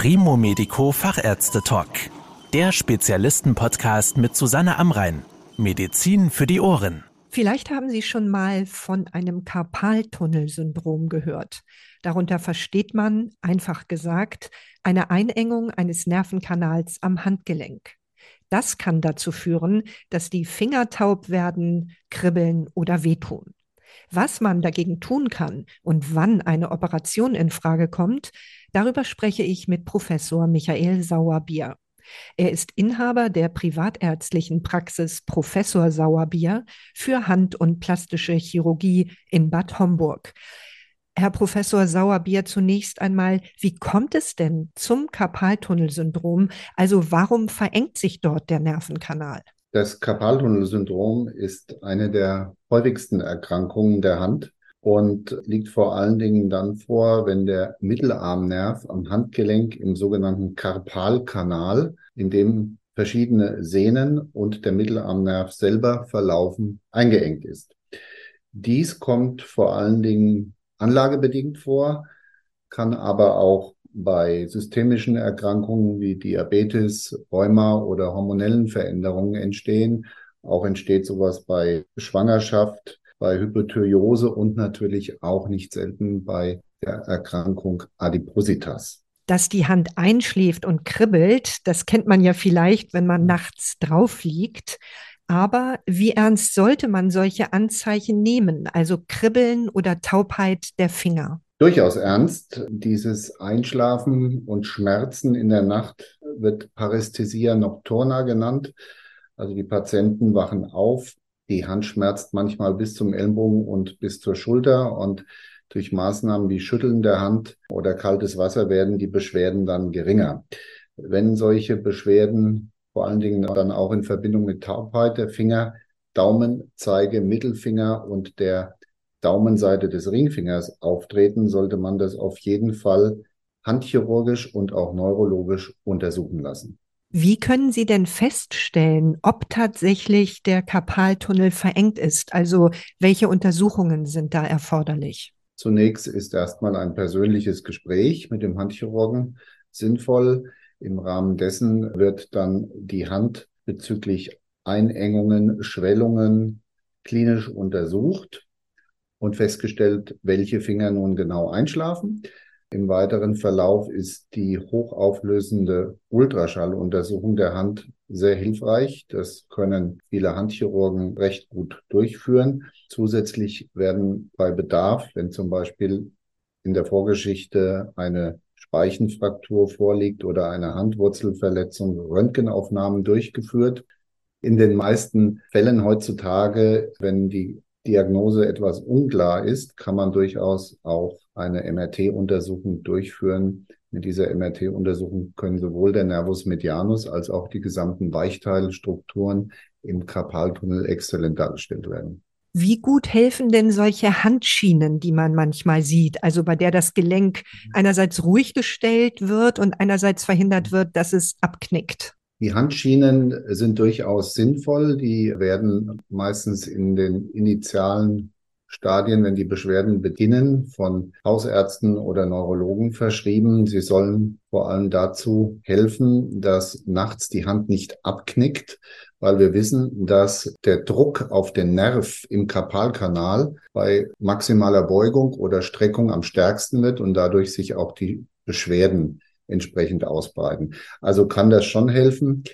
Primo Medico Fachärzte Talk. Der Spezialisten-Podcast mit Susanne Amrein. Medizin für die Ohren. Vielleicht haben Sie schon mal von einem Karpaltunnelsyndrom gehört. Darunter versteht man, einfach gesagt, eine Einengung eines Nervenkanals am Handgelenk. Das kann dazu führen, dass die Finger taub werden, kribbeln oder wehtun. Was man dagegen tun kann und wann eine Operation in Frage kommt, darüber spreche ich mit Professor Michael Sauerbier. Er ist Inhaber der privatärztlichen Praxis Professor Sauerbier für Hand- und plastische Chirurgie in Bad Homburg. Herr Professor Sauerbier, zunächst einmal, wie kommt es denn zum Karpaltunnelsyndrom? Also warum verengt sich dort der Nervenkanal? Das Karpaltunnelsyndrom ist eine der häufigsten Erkrankungen der Hand und liegt vor allen Dingen dann vor, wenn der Mittelarmnerv am Handgelenk im sogenannten Karpalkanal, in dem verschiedene Sehnen und der Mittelarmnerv selber verlaufen, eingeengt ist. Dies kommt vor allen Dingen anlagebedingt vor, kann aber auch bei systemischen Erkrankungen wie Diabetes, Rheuma oder hormonellen Veränderungen entstehen. Auch entsteht sowas bei Schwangerschaft, bei Hypothyreose und natürlich auch nicht selten bei der Erkrankung Adipositas. Dass die Hand einschläft und kribbelt, das kennt man ja vielleicht, wenn man nachts drauf liegt. Aber wie ernst sollte man solche Anzeichen nehmen, also Kribbeln oder Taubheit der Finger? Durchaus ernst. Dieses Einschlafen und Schmerzen in der Nacht wird Parästhesia nocturna genannt. Also die Patienten wachen auf, die Hand schmerzt manchmal bis zum Ellenbogen und bis zur Schulter und durch Maßnahmen wie Schütteln der Hand oder kaltes Wasser werden die Beschwerden dann geringer. Wenn solche Beschwerden vor allen Dingen dann auch in Verbindung mit Taubheit der Finger, Daumen, Zeige, Mittelfinger und der Daumenseite des Ringfingers auftreten, sollte man das auf jeden Fall handchirurgisch und auch neurologisch untersuchen lassen. Wie können Sie denn feststellen, ob tatsächlich der Karpaltunnel verengt ist? Also welche Untersuchungen sind da erforderlich? Zunächst ist erstmal ein persönliches Gespräch mit dem Handchirurgen sinnvoll. Im Rahmen dessen wird dann die Hand bezüglich Einengungen, Schwellungen klinisch untersucht und festgestellt, welche Finger nun genau einschlafen. Im weiteren Verlauf ist die hochauflösende Ultraschalluntersuchung der Hand sehr hilfreich. Das können viele Handchirurgen recht gut durchführen. Zusätzlich werden bei Bedarf, wenn zum Beispiel in der Vorgeschichte eine Speichenfraktur vorliegt oder eine Handwurzelverletzung, Röntgenaufnahmen durchgeführt. In den meisten Fällen heutzutage, wenn die Diagnose etwas unklar ist, kann man durchaus auch eine MRT-Untersuchung durchführen. Mit dieser MRT-Untersuchung können sowohl der Nervus medianus als auch die gesamten Weichteilstrukturen im Karpaltunnel exzellent dargestellt werden. Wie gut helfen denn solche Handschienen, die man manchmal sieht, also bei der das Gelenk einerseits ruhig gestellt wird und einerseits verhindert wird, dass es abknickt? Die Handschienen sind durchaus sinnvoll. Die werden meistens in den initialen Stadien, wenn die Beschwerden beginnen, von Hausärzten oder Neurologen verschrieben. Sie sollen vor allem dazu helfen, dass nachts die Hand nicht abknickt, weil wir wissen, dass der Druck auf den Nerv im Karpalkanal bei maximaler Beugung oder Streckung am stärksten wird und dadurch sich auch die Beschwerden entsprechend ausbreiten. Also kann das schon helfen.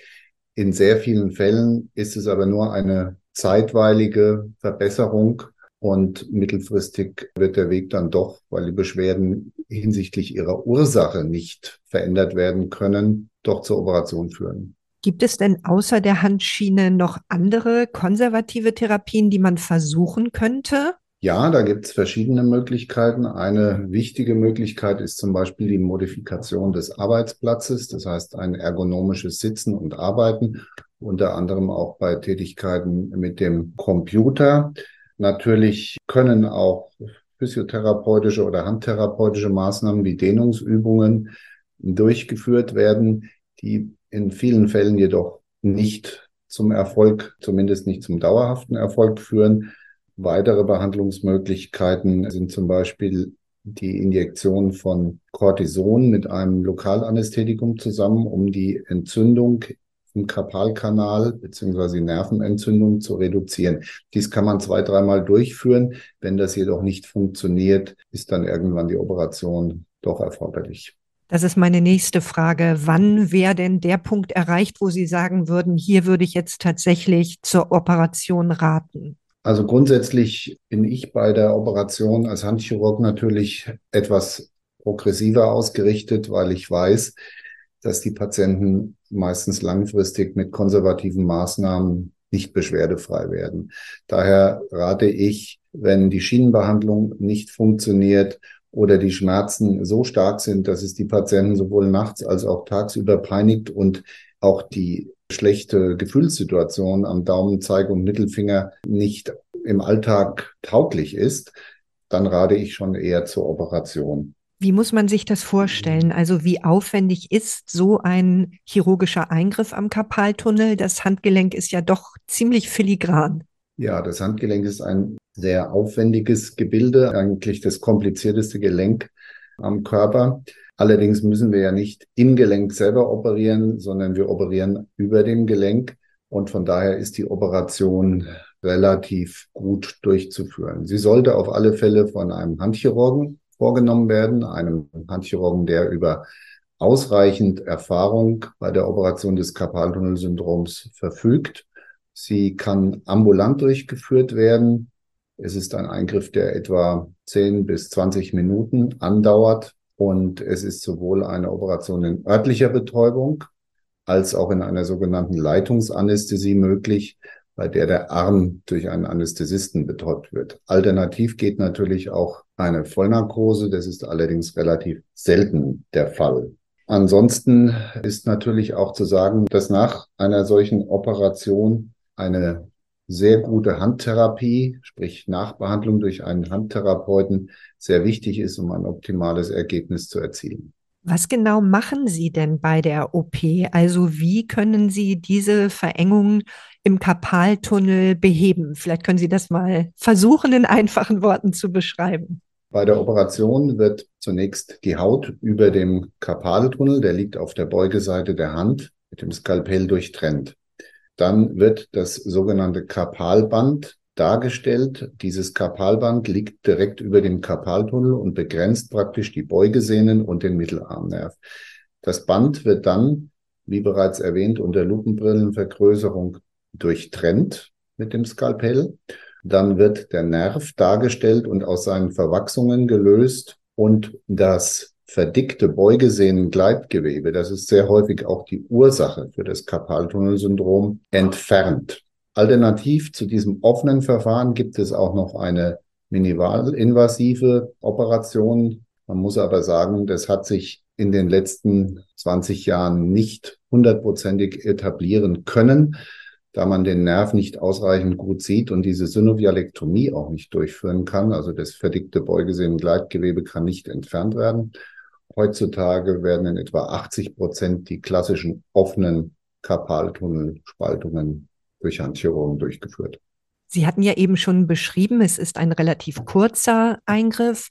In sehr vielen Fällen ist es aber nur eine zeitweilige Verbesserung und mittelfristig wird der Weg dann doch, weil die Beschwerden hinsichtlich ihrer Ursache nicht verändert werden können, doch zur Operation führen. Gibt es denn außer der Handschiene noch andere konservative Therapien, die man versuchen könnte? Ja, da gibt es verschiedene Möglichkeiten. Eine wichtige Möglichkeit ist zum Beispiel die Modifikation des Arbeitsplatzes, das heißt ein ergonomisches Sitzen und Arbeiten, unter anderem auch bei Tätigkeiten mit dem Computer. Natürlich können auch physiotherapeutische oder handtherapeutische Maßnahmen wie Dehnungsübungen durchgeführt werden, die in vielen Fällen jedoch nicht zum Erfolg, zumindest nicht zum dauerhaften Erfolg führen. Weitere Behandlungsmöglichkeiten sind zum Beispiel die Injektion von Cortison mit einem Lokalanästhetikum zusammen, um die Entzündung im Karpalkanal beziehungsweise Nervenentzündung zu reduzieren. Dies kann man zwei, dreimal durchführen. Wenn das jedoch nicht funktioniert, ist dann irgendwann die Operation doch erforderlich. Das ist meine nächste Frage. Wann wäre denn der Punkt erreicht, wo Sie sagen würden, hier würde ich jetzt tatsächlich zur Operation raten? Also grundsätzlich bin ich bei der Operation als Handchirurg natürlich etwas progressiver ausgerichtet, weil ich weiß, dass die Patienten meistens langfristig mit konservativen Maßnahmen nicht beschwerdefrei werden. Daher rate ich, wenn die Schienenbehandlung nicht funktioniert oder die Schmerzen so stark sind, dass es die Patienten sowohl nachts als auch tagsüber peinigt und auch die schlechte Gefühlssituation am Daumen, Zeige und Mittelfinger nicht im Alltag tauglich ist, dann rate ich schon eher zur Operation. Wie muss man sich das vorstellen? Also wie aufwendig ist so ein chirurgischer Eingriff am Karpaltunnel? Das Handgelenk ist ja doch ziemlich filigran. Ja, das Handgelenk ist ein sehr aufwendiges Gebilde, eigentlich das komplizierteste Gelenk am Körper. Allerdings müssen wir ja nicht im Gelenk selber operieren, sondern wir operieren über dem Gelenk. Und von daher ist die Operation relativ gut durchzuführen. Sie sollte auf alle Fälle von einem Handchirurgen vorgenommen werden, einem Handchirurgen, der über ausreichend Erfahrung bei der Operation des Karpaltunnelsyndroms verfügt. Sie kann ambulant durchgeführt werden. Es ist ein Eingriff, der etwa 10 bis 20 Minuten andauert und es ist sowohl eine Operation in örtlicher Betäubung als auch in einer sogenannten Leitungsanästhesie möglich, bei der der Arm durch einen Anästhesisten betäubt wird. Alternativ geht natürlich auch eine Vollnarkose. Das ist allerdings relativ selten der Fall. Ansonsten ist natürlich auch zu sagen, dass nach einer solchen Operation eine sehr gute Handtherapie, sprich Nachbehandlung durch einen Handtherapeuten, sehr wichtig ist, um ein optimales Ergebnis zu erzielen. Was genau machen Sie denn bei der OP? Also wie können Sie diese Verengung im Karpaltunnel beheben? Vielleicht können Sie das mal versuchen, in einfachen Worten zu beschreiben. Bei der Operation wird zunächst die Haut über dem Karpaltunnel, der liegt auf der Beugeseite der Hand, mit dem Skalpell durchtrennt. Dann wird das sogenannte Karpalband dargestellt. Dieses Karpalband liegt direkt über dem Karpaltunnel und begrenzt praktisch die Beugesehnen und den Mittelarmnerv. Das Band wird dann, wie bereits erwähnt, unter Lupenbrillenvergrößerung durchtrennt mit dem Skalpell. Dann wird der Nerv dargestellt und aus seinen Verwachsungen gelöst und das verdickte Beugesehnengleitgewebe, das ist sehr häufig auch die Ursache für das Karpaltunnelsyndrom, entfernt. Alternativ zu diesem offenen Verfahren gibt es auch noch eine minimalinvasive Operation. Man muss aber sagen, das hat sich in den letzten 20 Jahren nicht hundertprozentig etablieren können, da man den Nerv nicht ausreichend gut sieht und diese Synovialektomie auch nicht durchführen kann. Also das verdickte Beugesehnengleitgewebe kann nicht entfernt werden. Heutzutage werden in etwa 80 Prozent die klassischen offenen Karpaltunnelspaltungen durch Handchirurgen durchgeführt. Sie hatten ja eben schon beschrieben, es ist ein relativ kurzer Eingriff.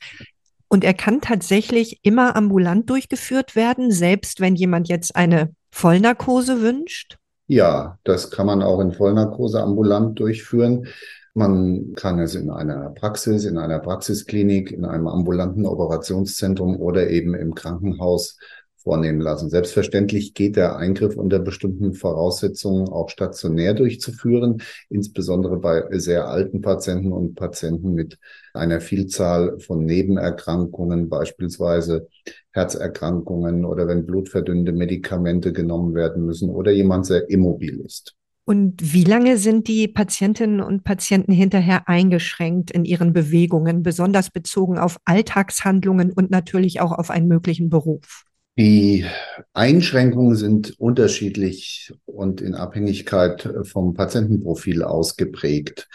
Und er kann tatsächlich immer ambulant durchgeführt werden, selbst wenn jemand jetzt eine Vollnarkose wünscht? Ja, das kann man auch in Vollnarkose ambulant durchführen. Man kann es in einer Praxis, in einer Praxisklinik, in einem ambulanten Operationszentrum oder eben im Krankenhaus vornehmen lassen. Selbstverständlich geht der Eingriff unter bestimmten Voraussetzungen auch stationär durchzuführen, insbesondere bei sehr alten Patienten und Patienten mit einer Vielzahl von Nebenerkrankungen, beispielsweise Herzerkrankungen oder wenn blutverdünnende Medikamente genommen werden müssen oder jemand sehr immobil ist. Und wie lange sind die Patientinnen und Patienten hinterher eingeschränkt in ihren Bewegungen, besonders bezogen auf Alltagshandlungen und natürlich auch auf einen möglichen Beruf? Die Einschränkungen sind unterschiedlich und in Abhängigkeit vom Patientenprofil ausgeprägt.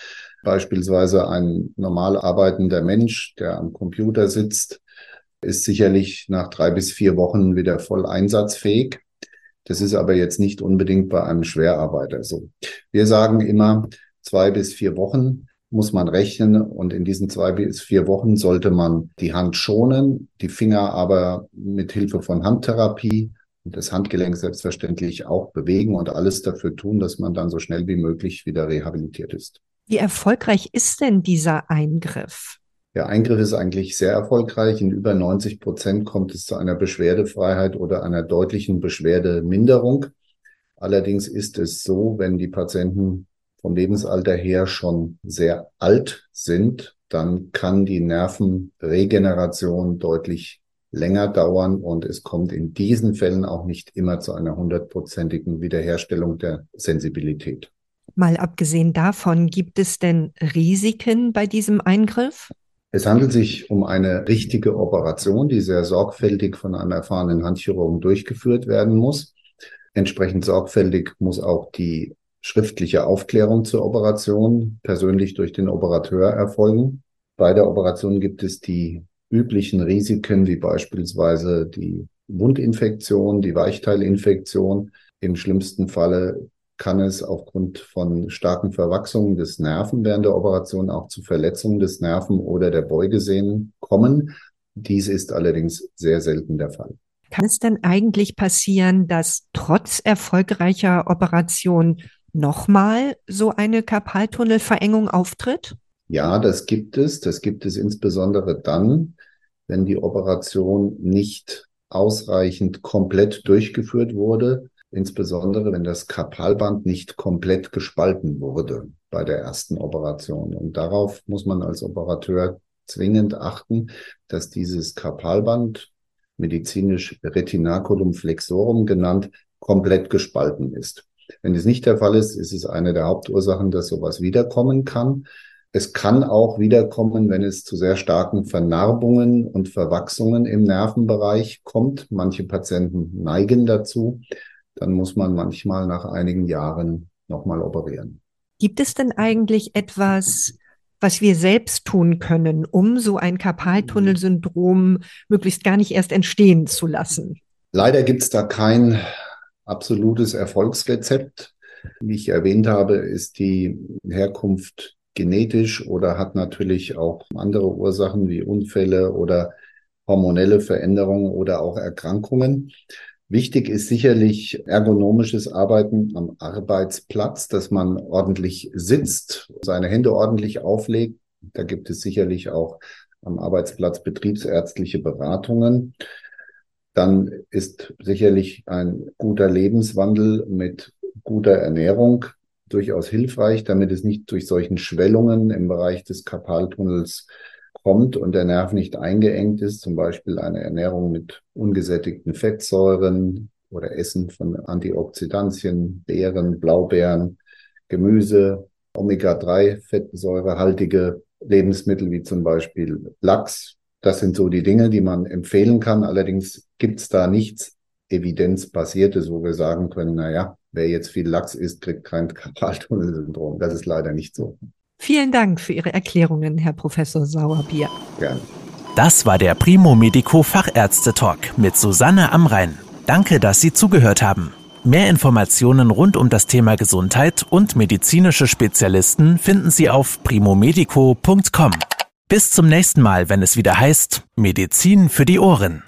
Beispielsweise ein normal arbeitender Mensch, der am Computer sitzt, ist sicherlich nach drei bis vier Wochen wieder voll einsatzfähig. Das ist aber jetzt nicht unbedingt bei einem Schwerarbeiter so. Wir sagen immer zwei bis vier Wochen muss man rechnen und in diesen zwei bis vier Wochen sollte man die Hand schonen, die Finger aber mit Hilfe von Handtherapie und das Handgelenk selbstverständlich auch bewegen und alles dafür tun, dass man dann so schnell wie möglich wieder rehabilitiert ist. Wie erfolgreich ist denn dieser Eingriff? Der Eingriff ist eigentlich sehr erfolgreich. In über 90 Prozent kommt es zu einer Beschwerdefreiheit oder einer deutlichen Beschwerdeminderung. Allerdings ist es so, wenn die Patienten vom Lebensalter her schon sehr alt sind, dann kann die Nervenregeneration deutlich länger dauern und es kommt in diesen Fällen auch nicht immer zu einer hundertprozentigen Wiederherstellung der Sensibilität. Mal abgesehen davon, gibt es denn Risiken bei diesem Eingriff? Es handelt sich um eine richtige Operation, die sehr sorgfältig von einem erfahrenen Handchirurgen durchgeführt werden muss. Entsprechend sorgfältig muss auch die schriftliche Aufklärung zur Operation persönlich durch den Operateur erfolgen. Bei der Operation gibt es die üblichen Risiken, wie beispielsweise die Wundinfektion, die Weichteilinfektion. Im schlimmsten Falle kann es aufgrund von starken Verwachsungen des Nerven während der Operation auch zu Verletzungen des Nerven oder der Beugesehnen kommen. Dies ist allerdings sehr selten der Fall. Kann es denn eigentlich passieren, dass trotz erfolgreicher Operation nochmal so eine Karpaltunnelverengung auftritt? Ja, das gibt es. Das gibt es insbesondere dann, wenn die Operation nicht ausreichend komplett durchgeführt wurde, insbesondere wenn das Karpalband nicht komplett gespalten wurde bei der ersten Operation. Und darauf muss man als Operateur zwingend achten, dass dieses Karpalband, medizinisch Retinaculum flexorum genannt, komplett gespalten ist. Wenn es nicht der Fall ist, ist es eine der Hauptursachen, dass sowas wiederkommen kann. Es kann auch wiederkommen, wenn es zu sehr starken Vernarbungen und Verwachsungen im Nervenbereich kommt. Manche Patienten neigen dazu. Dann muss man manchmal nach einigen Jahren nochmal operieren. Gibt es denn eigentlich etwas, was wir selbst tun können, um so ein Karpaltunnelsyndrom möglichst gar nicht erst entstehen zu lassen? Leider gibt es da kein absolutes Erfolgsrezept. Wie ich erwähnt habe, ist die Herkunft genetisch oder hat natürlich auch andere Ursachen wie Unfälle oder hormonelle Veränderungen oder auch Erkrankungen. Wichtig ist sicherlich ergonomisches Arbeiten am Arbeitsplatz, dass man ordentlich sitzt, seine Hände ordentlich auflegt. Da gibt es sicherlich auch am Arbeitsplatz betriebsärztliche Beratungen. Dann ist sicherlich ein guter Lebenswandel mit guter Ernährung durchaus hilfreich, damit es nicht durch solchen Schwellungen im Bereich des Karpaltunnels kommt und der Nerv nicht eingeengt ist, zum Beispiel eine Ernährung mit ungesättigten Fettsäuren oder Essen von Antioxidantien, Beeren, Blaubeeren, Gemüse, Omega-3-fettsäurehaltige Lebensmittel wie zum Beispiel Lachs. Das sind so die Dinge, die man empfehlen kann. Allerdings gibt es da nichts Evidenzbasiertes, wo wir sagen können, na ja, wer jetzt viel Lachs isst, kriegt kein Karpaltunnelsyndrom. Das ist leider nicht so. Vielen Dank für Ihre Erklärungen, Herr Professor Sauerbier. Gerne. Das war der Primo Medico Fachärzte Talk mit Susanne Amrein. Danke, dass Sie zugehört haben. Mehr Informationen rund um das Thema Gesundheit und medizinische Spezialisten finden Sie auf primomedico.com. Bis zum nächsten Mal, wenn es wieder heißt Medizin für die Ohren.